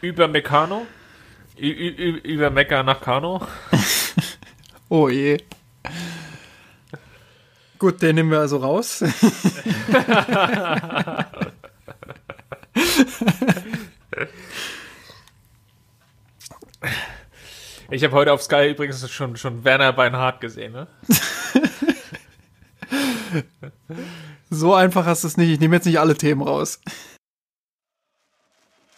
Über Meccano? Über Mecca nach Kano? oh je. Gut, den nehmen wir also raus. Ich habe heute auf Sky übrigens schon, schon Werner Beinhardt gesehen, ne? so einfach hast du es nicht. Ich nehme jetzt nicht alle Themen raus.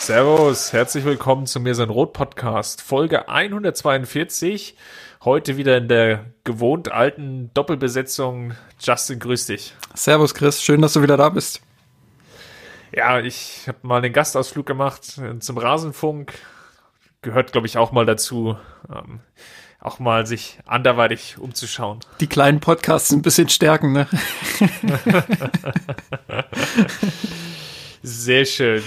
Servus, herzlich willkommen zu mir sein Rot Podcast, Folge 142. Heute wieder in der gewohnt alten Doppelbesetzung. Justin, grüß dich. Servus, Chris, schön, dass du wieder da bist. Ja, ich habe mal den Gastausflug gemacht äh, zum Rasenfunk. Gehört, glaube ich, auch mal dazu, ähm, auch mal sich anderweitig umzuschauen. Die kleinen Podcasts ein bisschen stärken, ne? Sehr schön.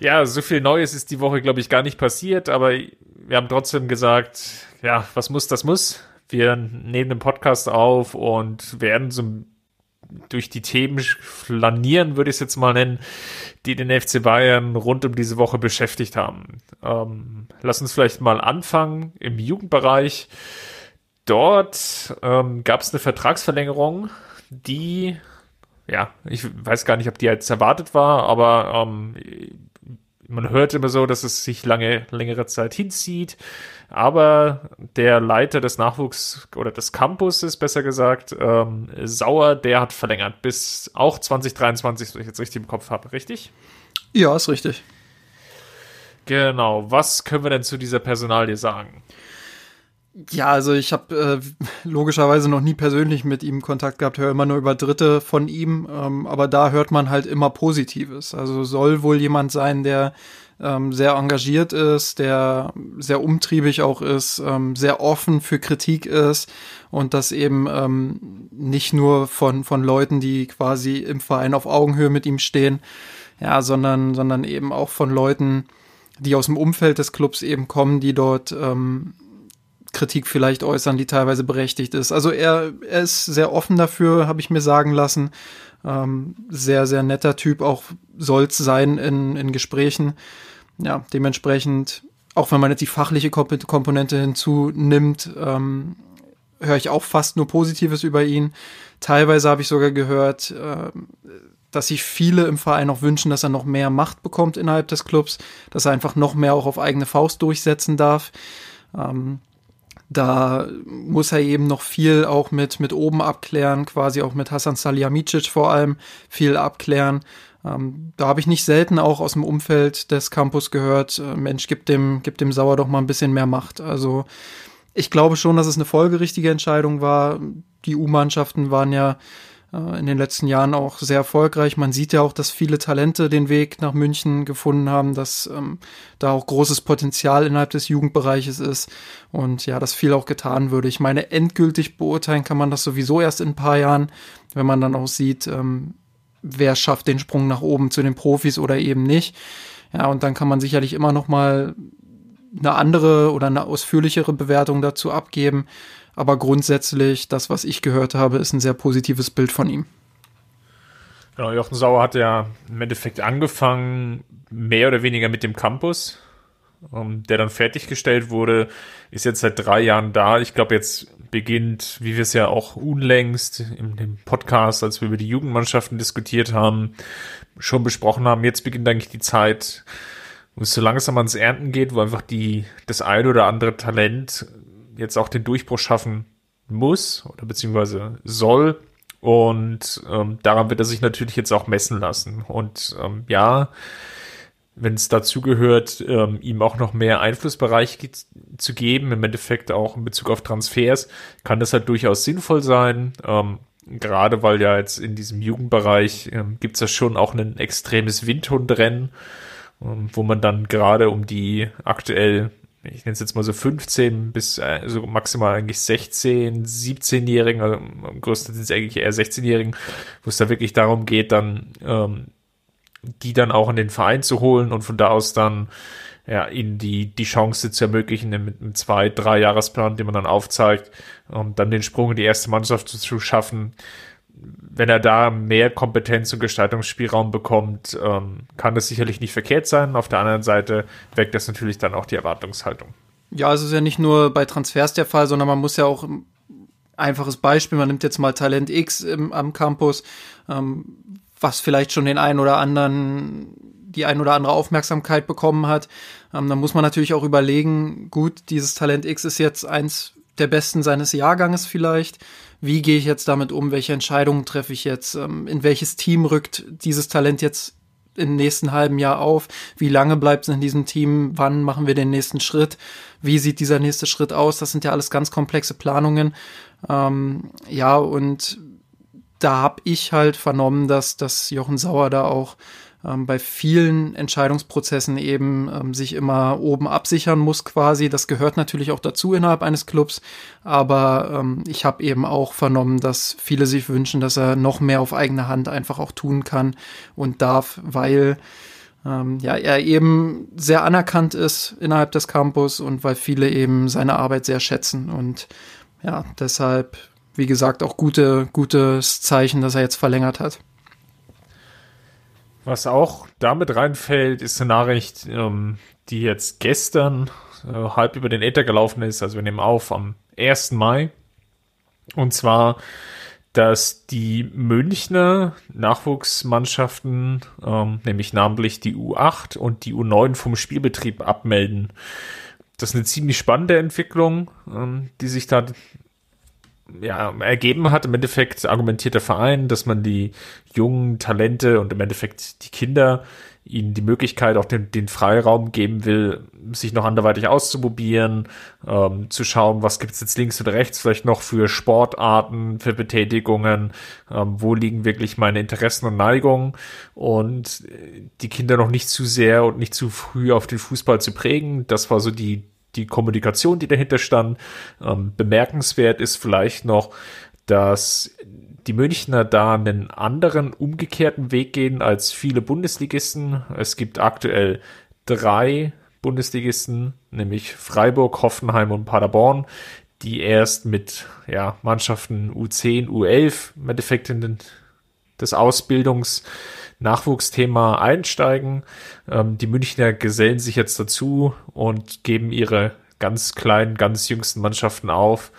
Ja, so viel Neues ist die Woche, glaube ich, gar nicht passiert, aber wir haben trotzdem gesagt, ja, was muss, das muss. Wir nehmen den Podcast auf und werden so durch die Themen flanieren, würde ich es jetzt mal nennen, die den FC Bayern rund um diese Woche beschäftigt haben. Ähm, lass uns vielleicht mal anfangen im Jugendbereich. Dort ähm, gab es eine Vertragsverlängerung, die, ja, ich weiß gar nicht, ob die jetzt erwartet war, aber ähm, man hört immer so, dass es sich lange, längere Zeit hinzieht. Aber der Leiter des Nachwuchs oder des Campuses, besser gesagt, ähm, Sauer, der hat verlängert bis auch 2023, wenn ich jetzt richtig im Kopf habe, richtig? Ja, ist richtig. Genau. Was können wir denn zu dieser Personalie sagen? Ja, also ich habe äh, logischerweise noch nie persönlich mit ihm Kontakt gehabt, höre immer nur über Dritte von ihm, ähm, aber da hört man halt immer Positives. Also soll wohl jemand sein, der ähm, sehr engagiert ist, der sehr umtriebig auch ist, ähm, sehr offen für Kritik ist und das eben ähm, nicht nur von, von Leuten, die quasi im Verein auf Augenhöhe mit ihm stehen, ja, sondern, sondern eben auch von Leuten, die aus dem Umfeld des Clubs eben kommen, die dort ähm, Kritik vielleicht äußern, die teilweise berechtigt ist. Also er, er ist sehr offen dafür, habe ich mir sagen lassen. Ähm, sehr, sehr netter Typ, auch soll's sein in, in Gesprächen. Ja, dementsprechend, auch wenn man jetzt die fachliche Komponente hinzunimmt, ähm, höre ich auch fast nur Positives über ihn. Teilweise habe ich sogar gehört, äh, dass sich viele im Verein auch wünschen, dass er noch mehr Macht bekommt innerhalb des Clubs, dass er einfach noch mehr auch auf eigene Faust durchsetzen darf. Ähm, da muss er eben noch viel auch mit, mit oben abklären, quasi auch mit Hasan Salihamidzic vor allem viel abklären. Ähm, da habe ich nicht selten auch aus dem Umfeld des Campus gehört, äh, Mensch, gib dem, gib dem Sauer doch mal ein bisschen mehr Macht. Also ich glaube schon, dass es eine folgerichtige Entscheidung war. Die U-Mannschaften waren ja in den letzten Jahren auch sehr erfolgreich. Man sieht ja auch, dass viele Talente den Weg nach München gefunden haben, dass ähm, da auch großes Potenzial innerhalb des Jugendbereiches ist und ja, dass viel auch getan würde. Ich meine, endgültig beurteilen kann man das sowieso erst in ein paar Jahren, wenn man dann auch sieht, ähm, wer schafft den Sprung nach oben zu den Profis oder eben nicht. Ja, und dann kann man sicherlich immer noch mal eine andere oder eine ausführlichere Bewertung dazu abgeben. Aber grundsätzlich, das, was ich gehört habe, ist ein sehr positives Bild von ihm. Genau, Jochen Sauer hat ja im Endeffekt angefangen, mehr oder weniger mit dem Campus, um, ähm, der dann fertiggestellt wurde, ist jetzt seit drei Jahren da. Ich glaube, jetzt beginnt, wie wir es ja auch unlängst dem Podcast, als wir über die Jugendmannschaften diskutiert haben, schon besprochen haben, jetzt beginnt eigentlich die Zeit, wo es so langsam ans Ernten geht, wo einfach die, das ein oder andere Talent jetzt auch den Durchbruch schaffen muss oder beziehungsweise soll. Und ähm, daran wird er sich natürlich jetzt auch messen lassen. Und ähm, ja, wenn es dazu gehört, ähm, ihm auch noch mehr Einflussbereich zu geben, im Endeffekt auch in Bezug auf Transfers, kann das halt durchaus sinnvoll sein. Ähm, gerade weil ja jetzt in diesem Jugendbereich ähm, gibt es ja schon auch ein extremes Windhundrennen, ähm, wo man dann gerade um die aktuell ich nenne es jetzt mal so 15 bis äh, so maximal eigentlich 16, 17-Jährigen, also am größten sind es eigentlich eher 16-Jährigen, wo es da wirklich darum geht, dann ähm, die dann auch in den Verein zu holen und von da aus dann ja, ihnen die, die Chance zu ermöglichen, mit einem zwei-, drei Jahresplan, den man dann aufzeigt, um dann den Sprung in die erste Mannschaft zu, zu schaffen. Wenn er da mehr Kompetenz und Gestaltungsspielraum bekommt, ähm, kann das sicherlich nicht verkehrt sein. Auf der anderen Seite weckt das natürlich dann auch die Erwartungshaltung. Ja, es ist ja nicht nur bei Transfers der Fall, sondern man muss ja auch einfaches Beispiel, man nimmt jetzt mal Talent X im, am Campus, ähm, was vielleicht schon den einen oder anderen, die ein oder andere Aufmerksamkeit bekommen hat. Ähm, dann muss man natürlich auch überlegen, gut, dieses Talent X ist jetzt eins der besten seines Jahrganges vielleicht. Wie gehe ich jetzt damit um? Welche Entscheidungen treffe ich jetzt? Ähm, in welches Team rückt dieses Talent jetzt im nächsten halben Jahr auf? Wie lange bleibt es in diesem Team? Wann machen wir den nächsten Schritt? Wie sieht dieser nächste Schritt aus? Das sind ja alles ganz komplexe Planungen. Ähm, ja, und da habe ich halt vernommen, dass, dass Jochen Sauer da auch ähm, bei vielen Entscheidungsprozessen eben ähm, sich immer oben absichern muss quasi. Das gehört natürlich auch dazu innerhalb eines Clubs, aber ähm, ich habe eben auch vernommen, dass viele sich wünschen, dass er noch mehr auf eigene Hand einfach auch tun kann und darf, weil ähm, ja, er eben sehr anerkannt ist innerhalb des Campus und weil viele eben seine Arbeit sehr schätzen und ja, deshalb wie gesagt, auch gute, gutes Zeichen, dass er jetzt verlängert hat. Was auch damit reinfällt, ist eine Nachricht, ähm, die jetzt gestern äh, halb über den Äther gelaufen ist. Also wir nehmen auf am 1. Mai. Und zwar, dass die Münchner Nachwuchsmannschaften, ähm, nämlich namentlich die U8 und die U9 vom Spielbetrieb abmelden. Das ist eine ziemlich spannende Entwicklung, ähm, die sich da ja, ergeben hat. Im Endeffekt argumentiert der Verein, dass man die jungen Talente und im Endeffekt die Kinder ihnen die Möglichkeit, auch den, den Freiraum geben will, sich noch anderweitig auszuprobieren, ähm, zu schauen, was gibt's jetzt links oder rechts vielleicht noch für Sportarten, für Betätigungen, ähm, wo liegen wirklich meine Interessen und Neigungen und die Kinder noch nicht zu sehr und nicht zu früh auf den Fußball zu prägen. Das war so die, die Kommunikation, die dahinter stand. Ähm, bemerkenswert ist vielleicht noch, dass die Münchner da einen anderen umgekehrten Weg gehen als viele Bundesligisten. Es gibt aktuell drei Bundesligisten, nämlich Freiburg, Hoffenheim und Paderborn, die erst mit ja, Mannschaften U10, U11 im Endeffekt in den, das Ausbildungs- Nachwuchsthema einsteigen. Ähm, die Münchner gesellen sich jetzt dazu und geben ihre ganz kleinen, ganz jüngsten Mannschaften auf.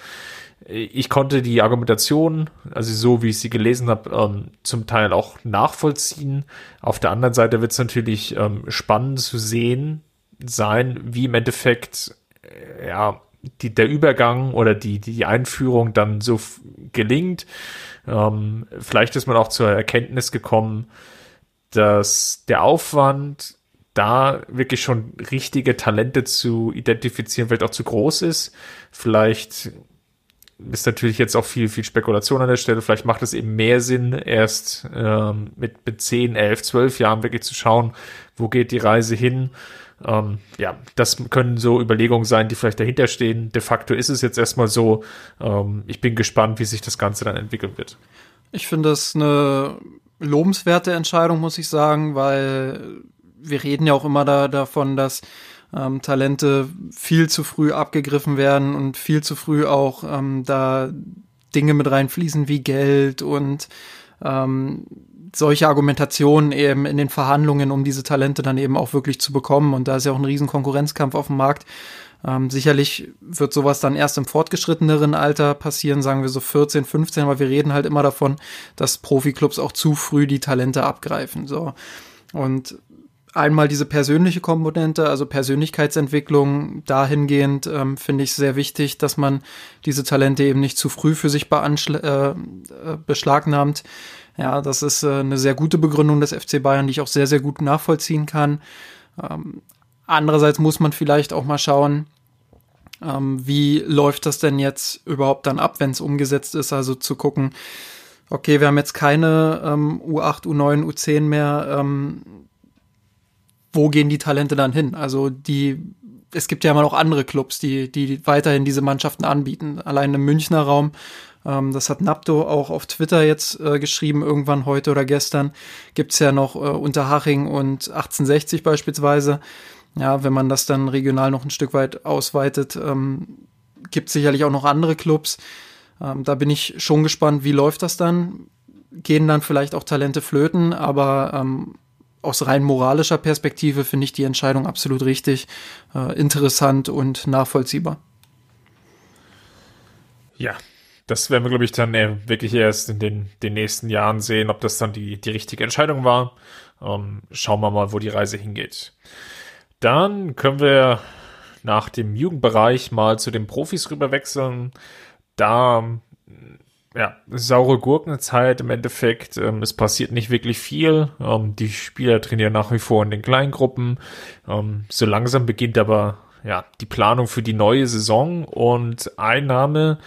Ich konnte die Argumentation, also so wie ich sie gelesen habe, ähm, zum Teil auch nachvollziehen. Auf der anderen Seite wird es natürlich ähm, spannend zu sehen sein, wie im Endeffekt äh, ja die, der Übergang oder die, die Einführung dann so gelingt. Ähm, vielleicht ist man auch zur Erkenntnis gekommen, dass der Aufwand, da wirklich schon richtige Talente zu identifizieren, vielleicht auch zu groß ist. Vielleicht ist natürlich jetzt auch viel, viel Spekulation an der Stelle. Vielleicht macht es eben mehr Sinn, erst ähm, mit, mit 10, 11, 12 Jahren wirklich zu schauen, wo geht die Reise hin. Ähm, ja, das können so Überlegungen sein, die vielleicht dahinter stehen. De facto ist es jetzt erstmal so. Ähm, ich bin gespannt, wie sich das Ganze dann entwickeln wird. Ich finde das eine lobenswerte Entscheidung, muss ich sagen, weil wir reden ja auch immer da, davon, dass ähm, Talente viel zu früh abgegriffen werden und viel zu früh auch ähm, da Dinge mit reinfließen wie Geld und ähm, solche Argumentationen eben in den Verhandlungen, um diese Talente dann eben auch wirklich zu bekommen. Und da ist ja auch ein riesen Konkurrenzkampf auf dem Markt. Ähm, sicherlich wird sowas dann erst im fortgeschritteneren Alter passieren, sagen wir so 14, 15, aber wir reden halt immer davon, dass Profiklubs auch zu früh die Talente abgreifen. So. Und einmal diese persönliche Komponente, also Persönlichkeitsentwicklung, dahingehend ähm, finde ich sehr wichtig, dass man diese Talente eben nicht zu früh für sich äh, beschlagnahmt. Ja, das ist äh, eine sehr gute Begründung des FC Bayern, die ich auch sehr, sehr gut nachvollziehen kann. Ähm, Andererseits muss man vielleicht auch mal schauen, ähm, wie läuft das denn jetzt überhaupt dann ab, wenn es umgesetzt ist? Also zu gucken, okay, wir haben jetzt keine ähm, U8, U9, U10 mehr. Ähm, wo gehen die Talente dann hin? Also die es gibt ja immer noch andere Clubs, die, die weiterhin diese Mannschaften anbieten. Allein im Münchner Raum, ähm, das hat Napto auch auf Twitter jetzt äh, geschrieben, irgendwann heute oder gestern, gibt's ja noch äh, Unterhaching und 1860 beispielsweise. Ja, wenn man das dann regional noch ein Stück weit ausweitet, ähm, gibt sicherlich auch noch andere Clubs. Ähm, da bin ich schon gespannt, wie läuft das dann? Gehen dann vielleicht auch Talente flöten, aber ähm, aus rein moralischer Perspektive finde ich die Entscheidung absolut richtig, äh, interessant und nachvollziehbar. Ja, das werden wir, glaube ich, dann äh, wirklich erst in den, den nächsten Jahren sehen, ob das dann die, die richtige Entscheidung war. Ähm, schauen wir mal, wo die Reise hingeht. Dann können wir nach dem Jugendbereich mal zu den Profis rüberwechseln. Da ja, saure Gurkenzeit im Endeffekt. Ähm, es passiert nicht wirklich viel. Ähm, die Spieler trainieren nach wie vor in den Kleingruppen. Ähm, so langsam beginnt aber ja die Planung für die neue Saison und Einnahme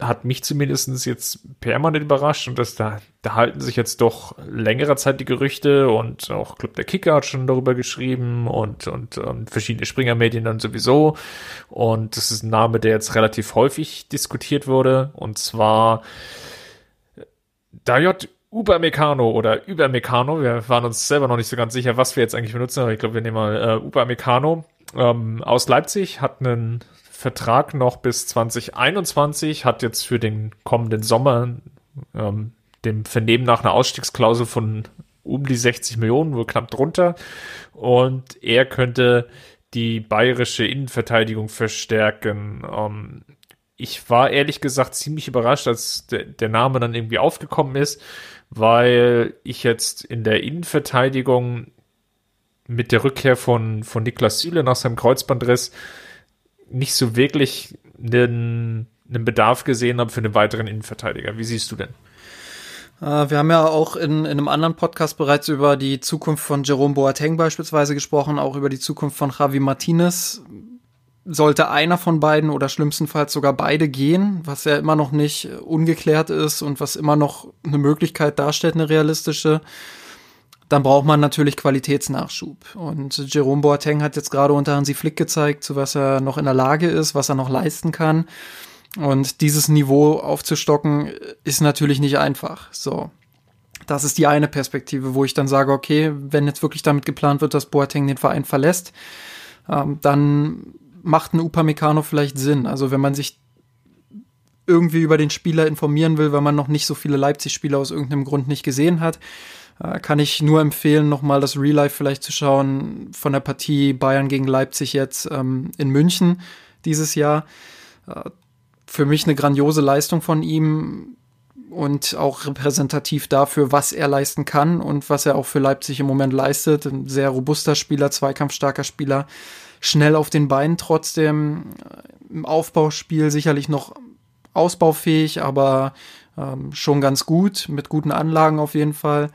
hat mich zumindestens jetzt permanent überrascht und das da, da halten sich jetzt doch längere Zeit die Gerüchte und auch Club der Kicker hat schon darüber geschrieben und, und, und verschiedene Springermedien dann sowieso. Und das ist ein Name, der jetzt relativ häufig diskutiert wurde und zwar Dajot Ubermecano oder Übermecano, wir waren uns selber noch nicht so ganz sicher, was wir jetzt eigentlich benutzen, aber ich glaube, wir nehmen mal äh, Ubermecano ähm, aus Leipzig, hat einen Vertrag noch bis 2021, hat jetzt für den kommenden Sommer ähm, dem Vernehmen nach einer Ausstiegsklausel von um die 60 Millionen, wohl knapp drunter. Und er könnte die bayerische Innenverteidigung verstärken. Ähm, ich war ehrlich gesagt ziemlich überrascht, als de der Name dann irgendwie aufgekommen ist, weil ich jetzt in der Innenverteidigung mit der Rückkehr von, von Niklas Süle nach seinem Kreuzbandriss nicht so wirklich einen, einen Bedarf gesehen habe für einen weiteren Innenverteidiger. Wie siehst du denn? Äh, wir haben ja auch in, in einem anderen Podcast bereits über die Zukunft von Jerome Boateng beispielsweise gesprochen, auch über die Zukunft von Javi Martinez. Sollte einer von beiden oder schlimmstenfalls sogar beide gehen, was ja immer noch nicht ungeklärt ist und was immer noch eine Möglichkeit darstellt, eine realistische, dann braucht man natürlich Qualitätsnachschub. Und Jerome Boateng hat jetzt gerade unter Hansi Flick gezeigt, zu was er noch in der Lage ist, was er noch leisten kann. Und dieses Niveau aufzustocken ist natürlich nicht einfach. So. Das ist die eine Perspektive, wo ich dann sage, okay, wenn jetzt wirklich damit geplant wird, dass Boateng den Verein verlässt, ähm, dann macht ein Upamecano vielleicht Sinn. Also wenn man sich irgendwie über den Spieler informieren will, weil man noch nicht so viele Leipzig-Spieler aus irgendeinem Grund nicht gesehen hat, kann ich nur empfehlen, nochmal das Real Life vielleicht zu schauen von der Partie Bayern gegen Leipzig jetzt ähm, in München dieses Jahr. Äh, für mich eine grandiose Leistung von ihm und auch repräsentativ dafür, was er leisten kann und was er auch für Leipzig im Moment leistet. Ein sehr robuster Spieler, zweikampfstarker Spieler, schnell auf den Beinen trotzdem, äh, im Aufbauspiel sicherlich noch ausbaufähig, aber ähm, schon ganz gut, mit guten Anlagen auf jeden Fall.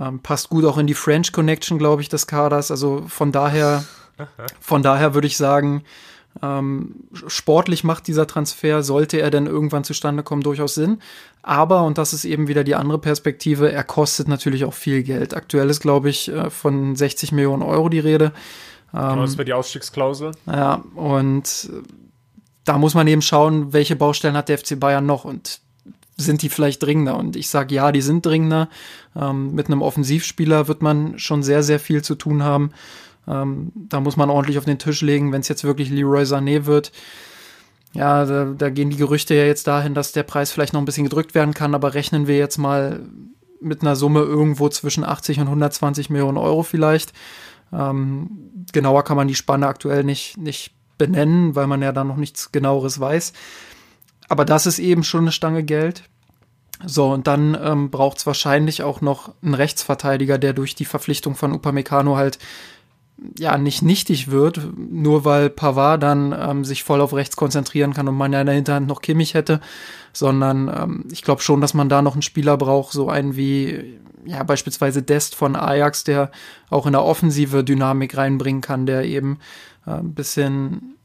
Ähm, passt gut auch in die French Connection, glaube ich, des Kaders. Also von daher, von daher würde ich sagen, ähm, sportlich macht dieser Transfer, sollte er denn irgendwann zustande kommen, durchaus Sinn. Aber, und das ist eben wieder die andere Perspektive, er kostet natürlich auch viel Geld. Aktuell ist, glaube ich, äh, von 60 Millionen Euro die Rede. Ähm, das wäre die Ausstiegsklausel. Ja, und da muss man eben schauen, welche Baustellen hat der FC Bayern noch. Und sind die vielleicht dringender? Und ich sage ja, die sind dringender. Ähm, mit einem Offensivspieler wird man schon sehr, sehr viel zu tun haben. Ähm, da muss man ordentlich auf den Tisch legen, wenn es jetzt wirklich Leroy Sané wird. Ja, da, da gehen die Gerüchte ja jetzt dahin, dass der Preis vielleicht noch ein bisschen gedrückt werden kann, aber rechnen wir jetzt mal mit einer Summe irgendwo zwischen 80 und 120 Millionen Euro vielleicht. Ähm, genauer kann man die Spanne aktuell nicht, nicht benennen, weil man ja da noch nichts genaueres weiß. Aber das ist eben schon eine Stange Geld. So, und dann ähm, braucht es wahrscheinlich auch noch einen Rechtsverteidiger, der durch die Verpflichtung von Upamecano halt ja nicht nichtig wird, nur weil Pavard dann ähm, sich voll auf rechts konzentrieren kann und man ja in der Hinterhand noch Kimmich hätte, sondern ähm, ich glaube schon, dass man da noch einen Spieler braucht, so einen wie ja beispielsweise Dest von Ajax, der auch in der Offensive Dynamik reinbringen kann, der eben äh, ein bisschen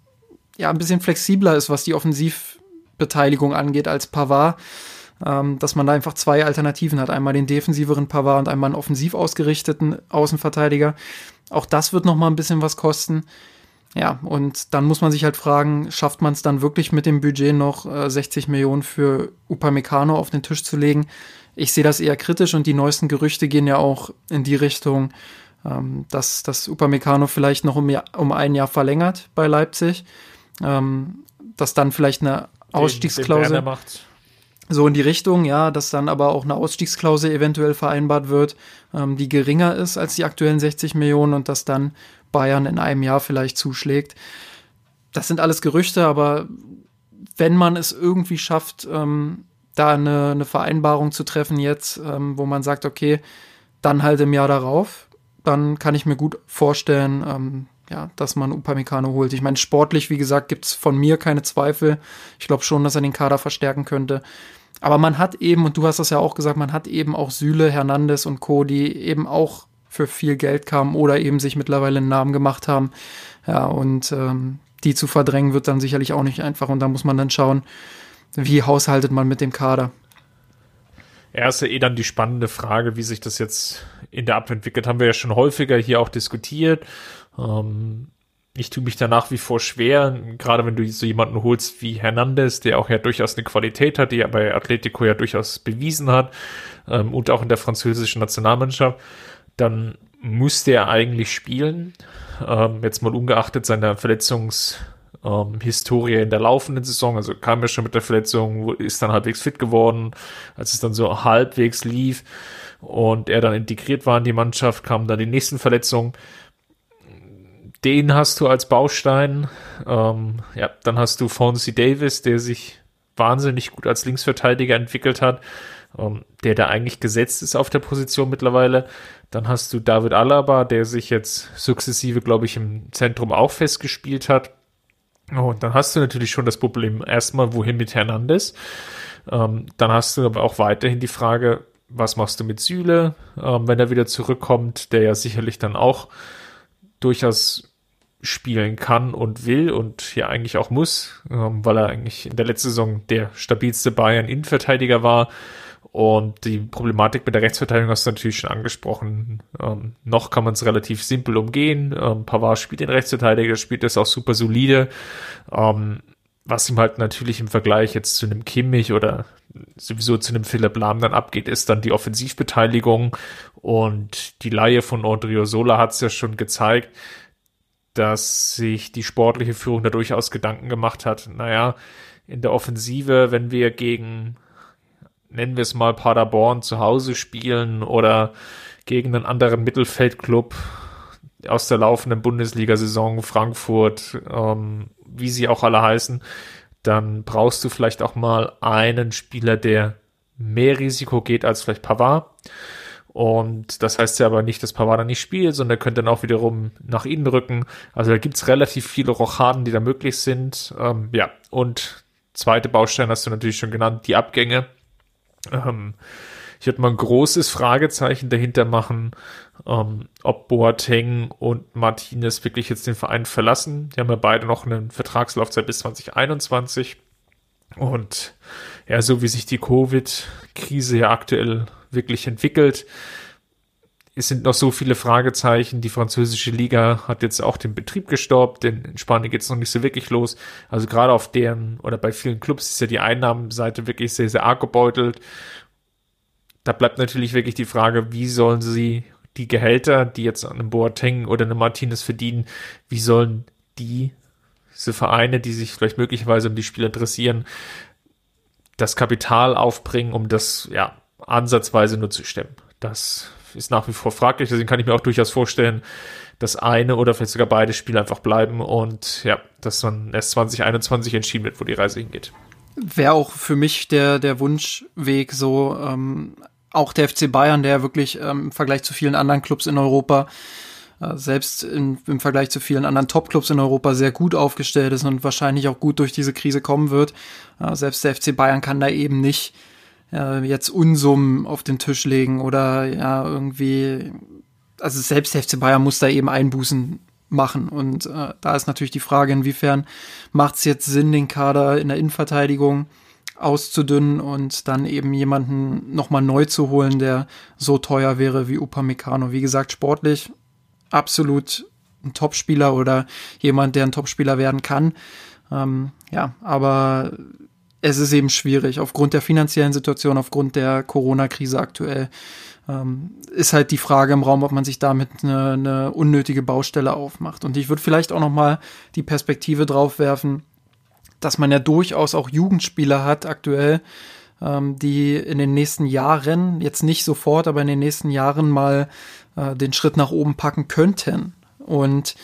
ja ein bisschen flexibler ist, was die Offensiv Beteiligung angeht als Pavard, ähm, dass man da einfach zwei Alternativen hat. Einmal den defensiveren Pavard und einmal einen offensiv ausgerichteten Außenverteidiger. Auch das wird noch mal ein bisschen was kosten. Ja, und dann muss man sich halt fragen, schafft man es dann wirklich mit dem Budget noch äh, 60 Millionen für Upamecano auf den Tisch zu legen? Ich sehe das eher kritisch und die neuesten Gerüchte gehen ja auch in die Richtung, ähm, dass das Upamecano vielleicht noch um, um, ein Jahr verlängert bei Leipzig, ähm, dass dann vielleicht eine Ausstiegsklausel so in die Richtung, ja, dass dann aber auch eine Ausstiegsklausel eventuell vereinbart wird, ähm, die geringer ist als die aktuellen 60 Millionen und dass dann Bayern in einem Jahr vielleicht zuschlägt. Das sind alles Gerüchte, aber wenn man es irgendwie schafft, ähm, da eine, eine, Vereinbarung zu treffen jetzt, ähm, wo man sagt, okay, dann halt im Jahr darauf, dann kann ich mir gut vorstellen, ähm, ja, dass man Upamecano holt. Ich meine, sportlich, wie gesagt, gibt es von mir keine Zweifel. Ich glaube schon, dass er den Kader verstärken könnte. Aber man hat eben, und du hast das ja auch gesagt, man hat eben auch Süle, Hernandez und Co., die eben auch für viel Geld kamen oder eben sich mittlerweile einen Namen gemacht haben. Ja, und ähm, die zu verdrängen wird dann sicherlich auch nicht einfach. Und da muss man dann schauen, wie haushaltet man mit dem Kader. Ja eh dann die spannende Frage, wie sich das jetzt in der Abwehr entwickelt. Haben wir ja schon häufiger hier auch diskutiert. Ähm, ich tue mich da nach wie vor schwer, gerade wenn du so jemanden holst wie Hernandez, der auch ja durchaus eine Qualität hat, die er bei Atletico ja durchaus bewiesen hat ähm, und auch in der französischen Nationalmannschaft, dann müsste er eigentlich spielen. Ähm, jetzt mal ungeachtet seiner Verletzungshistorie ähm, in der laufenden Saison, also kam er schon mit der Verletzung, ist dann halbwegs fit geworden, als es dann so halbwegs lief und er dann integriert war in die Mannschaft, kamen dann die nächsten Verletzungen den hast du als Baustein. Ähm, ja, dann hast du Fonzie Davis, der sich wahnsinnig gut als Linksverteidiger entwickelt hat, ähm, der da eigentlich gesetzt ist auf der Position mittlerweile. Dann hast du David Alaba, der sich jetzt sukzessive, glaube ich, im Zentrum auch festgespielt hat. Oh, und dann hast du natürlich schon das Problem erstmal, wohin mit Hernandez. Ähm, dann hast du aber auch weiterhin die Frage, was machst du mit Süle, ähm, wenn er wieder zurückkommt, der ja sicherlich dann auch durchaus spielen kann und will und ja eigentlich auch muss, ähm, weil er eigentlich in der letzten Saison der stabilste Bayern-Innenverteidiger war. Und die Problematik mit der Rechtsverteidigung hast du natürlich schon angesprochen. Ähm, noch kann man es relativ simpel umgehen. Ähm, Pavard spielt den Rechtsverteidiger, spielt das auch super solide. Ähm, was ihm halt natürlich im Vergleich jetzt zu einem Kimmich oder sowieso zu einem Philipp Lahm dann abgeht, ist dann die Offensivbeteiligung. Und die Laie von Odriozola hat es ja schon gezeigt, dass sich die sportliche Führung da durchaus Gedanken gemacht hat. Naja, in der Offensive, wenn wir gegen, nennen wir es mal Paderborn zu Hause spielen oder gegen einen anderen Mittelfeldclub aus der laufenden Bundesliga-Saison, Frankfurt, ähm, wie sie auch alle heißen, dann brauchst du vielleicht auch mal einen Spieler, der mehr Risiko geht als vielleicht Pavard. Und das heißt ja aber nicht, dass Pavard nicht spielt, sondern er könnte dann auch wiederum nach innen rücken. Also da gibt's relativ viele Rochaden, die da möglich sind. Ähm, ja, und zweite Baustein hast du natürlich schon genannt, die Abgänge. Ähm, ich würde mal ein großes Fragezeichen dahinter machen, ähm, ob Boateng und Martinez wirklich jetzt den Verein verlassen. Die haben ja beide noch eine Vertragslaufzeit bis 2021. Und ja, so wie sich die Covid-Krise ja aktuell wirklich entwickelt. Es sind noch so viele Fragezeichen. Die französische Liga hat jetzt auch den Betrieb gestoppt, denn in Spanien geht es noch nicht so wirklich los. Also gerade auf deren oder bei vielen Clubs ist ja die Einnahmenseite wirklich sehr, sehr arg gebeutelt. Da bleibt natürlich wirklich die Frage, wie sollen sie die Gehälter, die jetzt an einem Boateng oder einem Martinez verdienen, wie sollen die, diese Vereine, die sich vielleicht möglicherweise um die Spieler interessieren, das Kapital aufbringen, um das, ja, ansatzweise nur zu stemmen. Das ist nach wie vor fraglich. Deswegen kann ich mir auch durchaus vorstellen, dass eine oder vielleicht sogar beide Spiele einfach bleiben und ja, dass dann erst 2021 entschieden wird, wo die Reise hingeht. Wäre auch für mich der, der Wunschweg so, ähm, auch der FC Bayern, der wirklich ähm, im Vergleich zu vielen anderen Clubs in Europa, äh, selbst in, im Vergleich zu vielen anderen Top-Clubs in Europa sehr gut aufgestellt ist und wahrscheinlich auch gut durch diese Krise kommen wird. Äh, selbst der FC Bayern kann da eben nicht äh, jetzt Unsummen auf den Tisch legen oder ja irgendwie, also selbst FC Bayern muss da eben Einbußen machen. Und äh, da ist natürlich die Frage, inwiefern macht es jetzt Sinn, den Kader in der Innenverteidigung auszudünnen und dann eben jemanden nochmal neu zu holen, der so teuer wäre wie Upamecano. Wie gesagt, sportlich absolut ein Topspieler oder jemand, der ein Topspieler werden kann. Ähm, ja, aber es ist eben schwierig aufgrund der finanziellen Situation, aufgrund der Corona-Krise aktuell. Ähm, ist halt die Frage im Raum, ob man sich damit eine, eine unnötige Baustelle aufmacht. Und ich würde vielleicht auch noch mal die Perspektive drauf werfen, dass man ja durchaus auch Jugendspieler hat aktuell, ähm, die in den nächsten Jahren, jetzt nicht sofort, aber in den nächsten Jahren mal äh, den Schritt nach oben packen könnten. Und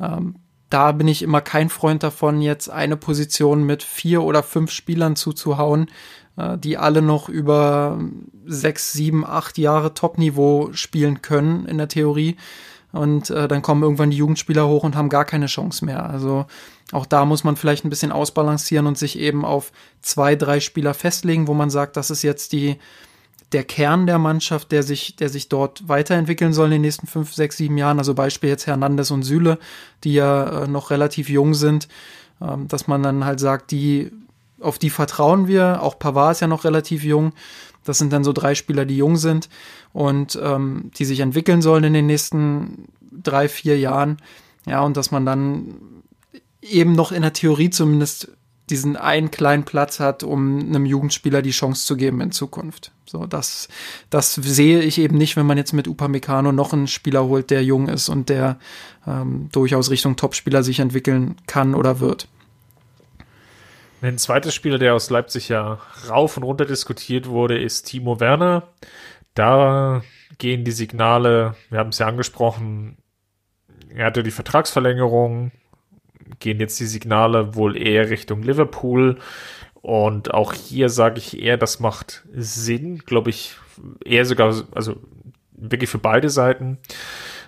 ähm, da bin ich immer kein Freund davon, jetzt eine Position mit vier oder fünf Spielern zuzuhauen, äh, die alle noch über sechs, sieben, acht Jahre Topniveau spielen können in der Theorie. Und äh, dann kommen irgendwann die Jugendspieler hoch und haben gar keine Chance mehr. Also auch da muss man vielleicht ein bisschen ausbalancieren und sich eben auf zwei, drei Spieler festlegen, wo man sagt, das ist jetzt die, der Kern der Mannschaft, der sich, der sich dort weiterentwickeln soll in den nächsten fünf, sechs, sieben Jahren. Also Beispiel jetzt Hernandez und Süle, die ja äh, noch relativ jung sind, ähm, dass man dann halt sagt, die, auf die vertrauen wir. Auch Pavard ist ja noch relativ jung. Das sind dann so drei Spieler, die jung sind und ähm, die sich entwickeln sollen in den nächsten drei, vier Jahren. Ja, und dass man dann eben noch in der Theorie zumindest diesen einen kleinen Platz hat, um einem Jugendspieler die Chance zu geben in Zukunft. So, das, das sehe ich eben nicht, wenn man jetzt mit Upamecano noch einen Spieler holt, der jung ist und der ähm, durchaus Richtung Topspieler sich entwickeln kann oder wird. Ein zweiter Spieler, der aus Leipzig ja rauf und runter diskutiert wurde, ist Timo Werner. Da gehen die Signale, wir haben es ja angesprochen, er hatte die Vertragsverlängerung, gehen jetzt die Signale wohl eher Richtung Liverpool. Und auch hier sage ich eher, das macht Sinn, glaube ich, eher sogar, also wirklich für beide Seiten,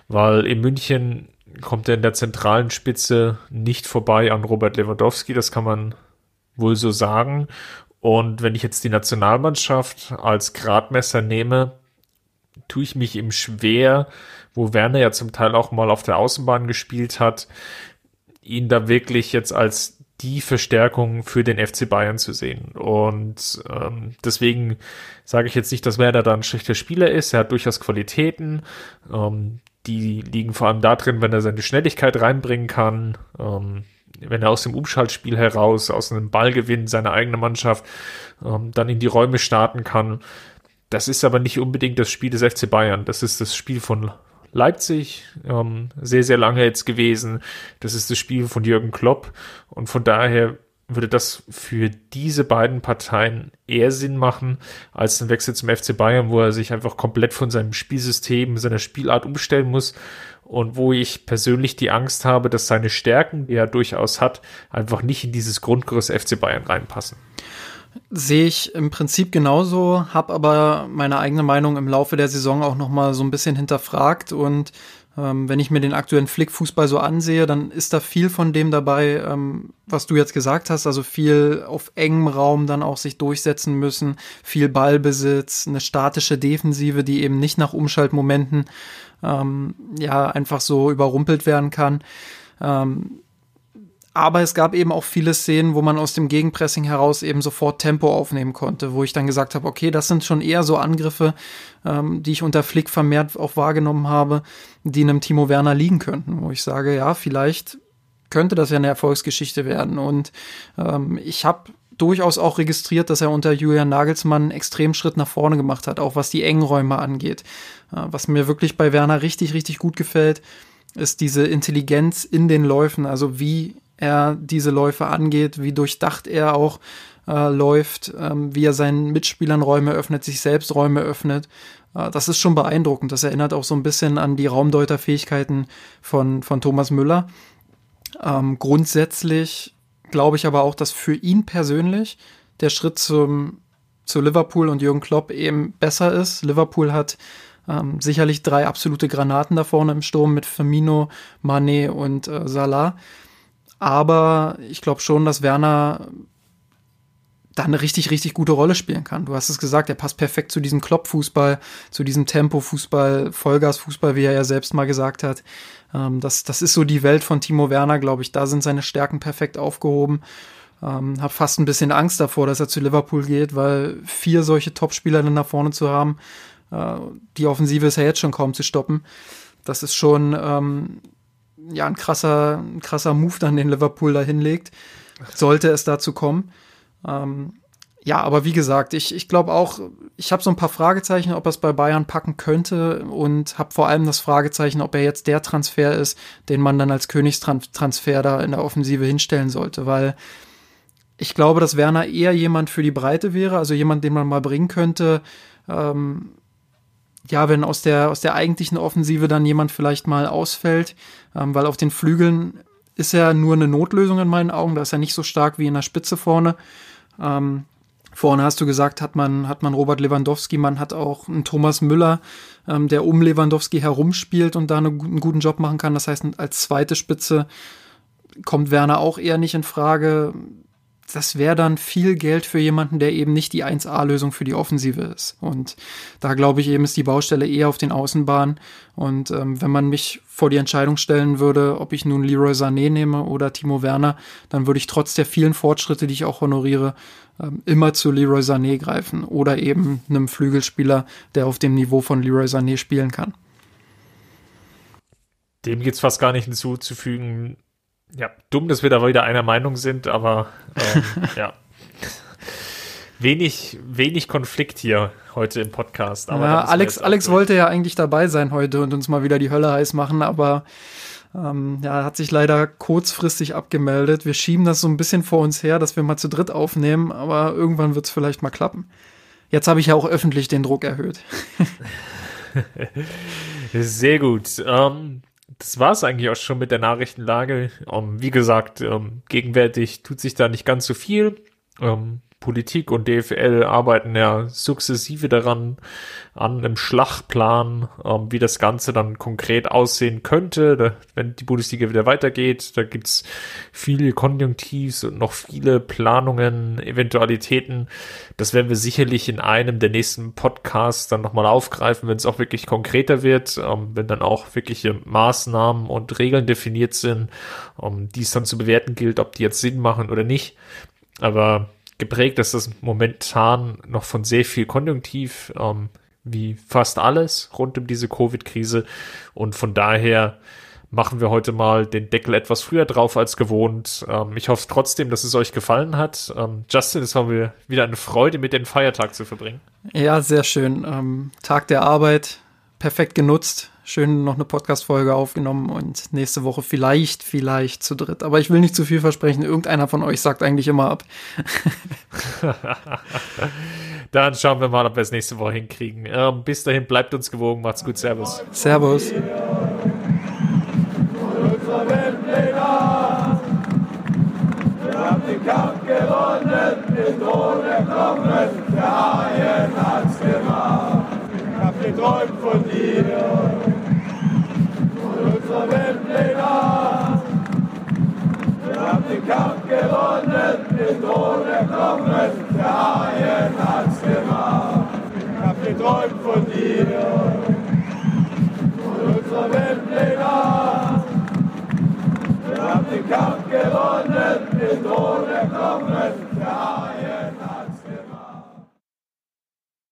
weil in München kommt er in der zentralen Spitze nicht vorbei an Robert Lewandowski, das kann man wohl so sagen. Und wenn ich jetzt die Nationalmannschaft als Gradmesser nehme, tue ich mich ihm schwer, wo Werner ja zum Teil auch mal auf der Außenbahn gespielt hat, ihn da wirklich jetzt als die Verstärkung für den FC Bayern zu sehen. Und ähm, deswegen sage ich jetzt nicht, dass Werder da ein schlechter Spieler ist. Er hat durchaus Qualitäten. Ähm, die liegen vor allem da drin, wenn er seine Schnelligkeit reinbringen kann. Ähm, wenn er aus dem Umschaltspiel heraus, aus einem Ballgewinn seine eigene Mannschaft ähm, dann in die Räume starten kann. Das ist aber nicht unbedingt das Spiel des FC Bayern. Das ist das Spiel von Leipzig ähm, sehr, sehr lange jetzt gewesen. Das ist das Spiel von Jürgen Klopp. Und von daher würde das für diese beiden Parteien eher Sinn machen, als ein Wechsel zum FC Bayern, wo er sich einfach komplett von seinem Spielsystem, seiner Spielart umstellen muss und wo ich persönlich die Angst habe, dass seine Stärken, die er durchaus hat, einfach nicht in dieses Grundgerüst FC Bayern reinpassen. Sehe ich im Prinzip genauso, habe aber meine eigene Meinung im Laufe der Saison auch noch mal so ein bisschen hinterfragt und ähm, wenn ich mir den aktuellen Flickfußball so ansehe, dann ist da viel von dem dabei, ähm, was du jetzt gesagt hast, also viel auf engem Raum dann auch sich durchsetzen müssen, viel Ballbesitz, eine statische Defensive, die eben nicht nach Umschaltmomenten ähm, ja einfach so überrumpelt werden kann. Ähm, aber es gab eben auch viele Szenen, wo man aus dem Gegenpressing heraus eben sofort Tempo aufnehmen konnte, wo ich dann gesagt habe, okay, das sind schon eher so Angriffe, ähm, die ich unter Flick vermehrt auch wahrgenommen habe, die einem Timo Werner liegen könnten, wo ich sage, ja, vielleicht könnte das ja eine Erfolgsgeschichte werden. Und ähm, ich habe durchaus auch registriert, dass er unter Julian Nagelsmann einen extremen Schritt nach vorne gemacht hat, auch was die Engräume angeht. Äh, was mir wirklich bei Werner richtig, richtig gut gefällt, ist diese Intelligenz in den Läufen, also wie er diese Läufe angeht, wie durchdacht er auch äh, läuft, ähm, wie er seinen Mitspielern Räume öffnet, sich selbst Räume öffnet. Äh, das ist schon beeindruckend. Das erinnert auch so ein bisschen an die Raumdeuterfähigkeiten von, von Thomas Müller. Ähm, grundsätzlich glaube ich aber auch, dass für ihn persönlich der Schritt zum, zu Liverpool und Jürgen Klopp eben besser ist. Liverpool hat ähm, sicherlich drei absolute Granaten da vorne im Sturm mit Firmino, Mané und äh, Salah. Aber ich glaube schon, dass Werner da eine richtig, richtig gute Rolle spielen kann. Du hast es gesagt, er passt perfekt zu diesem Klopp-Fußball, zu diesem Tempo-Fußball, Vollgas-Fußball, wie er ja selbst mal gesagt hat. Ähm, das, das ist so die Welt von Timo Werner, glaube ich. Da sind seine Stärken perfekt aufgehoben. Ähm, hab fast ein bisschen Angst davor, dass er zu Liverpool geht, weil vier solche Top-Spieler dann nach vorne zu haben, äh, die Offensive ist ja jetzt schon kaum zu stoppen. Das ist schon ähm, ja ein krasser, ein krasser Move dann den Liverpool da hinlegt, sollte es dazu kommen. Ähm, ja, aber wie gesagt, ich, ich glaube auch, ich habe so ein paar Fragezeichen, ob er es bei Bayern packen könnte und habe vor allem das Fragezeichen, ob er jetzt der Transfer ist, den man dann als Königstransfer da in der Offensive hinstellen sollte, weil ich glaube, dass Werner eher jemand für die Breite wäre, also jemand, den man mal bringen könnte. Ähm, ja, wenn aus der, aus der eigentlichen Offensive dann jemand vielleicht mal ausfällt, ähm, weil auf den Flügeln ist er nur eine Notlösung in meinen Augen, da ist er nicht so stark wie in der Spitze vorne. Ähm, Vorne hast du gesagt, hat man, hat man Robert Lewandowski, man hat auch einen Thomas Müller, ähm, der um Lewandowski herumspielt und da eine, einen guten Job machen kann. Das heißt, als zweite Spitze kommt Werner auch eher nicht in Frage das wäre dann viel Geld für jemanden, der eben nicht die 1A-Lösung für die Offensive ist. Und da glaube ich eben, ist die Baustelle eher auf den Außenbahnen. Und ähm, wenn man mich vor die Entscheidung stellen würde, ob ich nun Leroy Sané nehme oder Timo Werner, dann würde ich trotz der vielen Fortschritte, die ich auch honoriere, ähm, immer zu Leroy Sané greifen oder eben einem Flügelspieler, der auf dem Niveau von Leroy Sané spielen kann. Dem gibt es fast gar nicht hinzuzufügen ja, dumm, dass wir da wieder einer Meinung sind, aber ähm, ja. Wenig, wenig Konflikt hier heute im Podcast. Aber ja, Alex, Alex wollte ja eigentlich dabei sein heute und uns mal wieder die Hölle heiß machen, aber ähm, ja, hat sich leider kurzfristig abgemeldet. Wir schieben das so ein bisschen vor uns her, dass wir mal zu dritt aufnehmen, aber irgendwann wird es vielleicht mal klappen. Jetzt habe ich ja auch öffentlich den Druck erhöht. Sehr gut. Ähm, das war es eigentlich auch schon mit der Nachrichtenlage. Um, ähm, wie gesagt, um, ähm, gegenwärtig tut sich da nicht ganz so viel. Um, ähm, Politik und DFL arbeiten ja sukzessive daran, an einem Schlachtplan, ähm, wie das Ganze dann konkret aussehen könnte, da, wenn die Bundesliga wieder weitergeht. Da gibt's viele Konjunktivs und noch viele Planungen, Eventualitäten. Das werden wir sicherlich in einem der nächsten Podcasts dann nochmal aufgreifen, wenn es auch wirklich konkreter wird, ähm, wenn dann auch wirkliche Maßnahmen und Regeln definiert sind, um, die es dann zu bewerten gilt, ob die jetzt Sinn machen oder nicht. Aber geprägt ist das momentan noch von sehr viel Konjunktiv, ähm, wie fast alles rund um diese Covid-Krise. Und von daher machen wir heute mal den Deckel etwas früher drauf als gewohnt. Ähm, ich hoffe trotzdem, dass es euch gefallen hat. Ähm, Justin, es war mir wieder eine Freude, mit den Feiertag zu verbringen. Ja, sehr schön. Ähm, Tag der Arbeit, perfekt genutzt schön noch eine Podcast-Folge aufgenommen und nächste Woche vielleicht, vielleicht zu dritt. Aber ich will nicht zu viel versprechen. Irgendeiner von euch sagt eigentlich immer ab. Dann schauen wir mal, ob wir es nächste Woche hinkriegen. Ähm, bis dahin, bleibt uns gewogen. Macht's gut. Servus. Servus. den Kampf gewonnen, den Thron erklommen, der Haien hat's gemacht. Ich hab geträumt von dir den Kampf gewonnen, mit ohne Knochen, der Haien hat's gemacht. Ich hab geträumt von dir, von unserer Welt Nacht. Wir haben den Kampf gewonnen, mit ohne Knochen, der Haien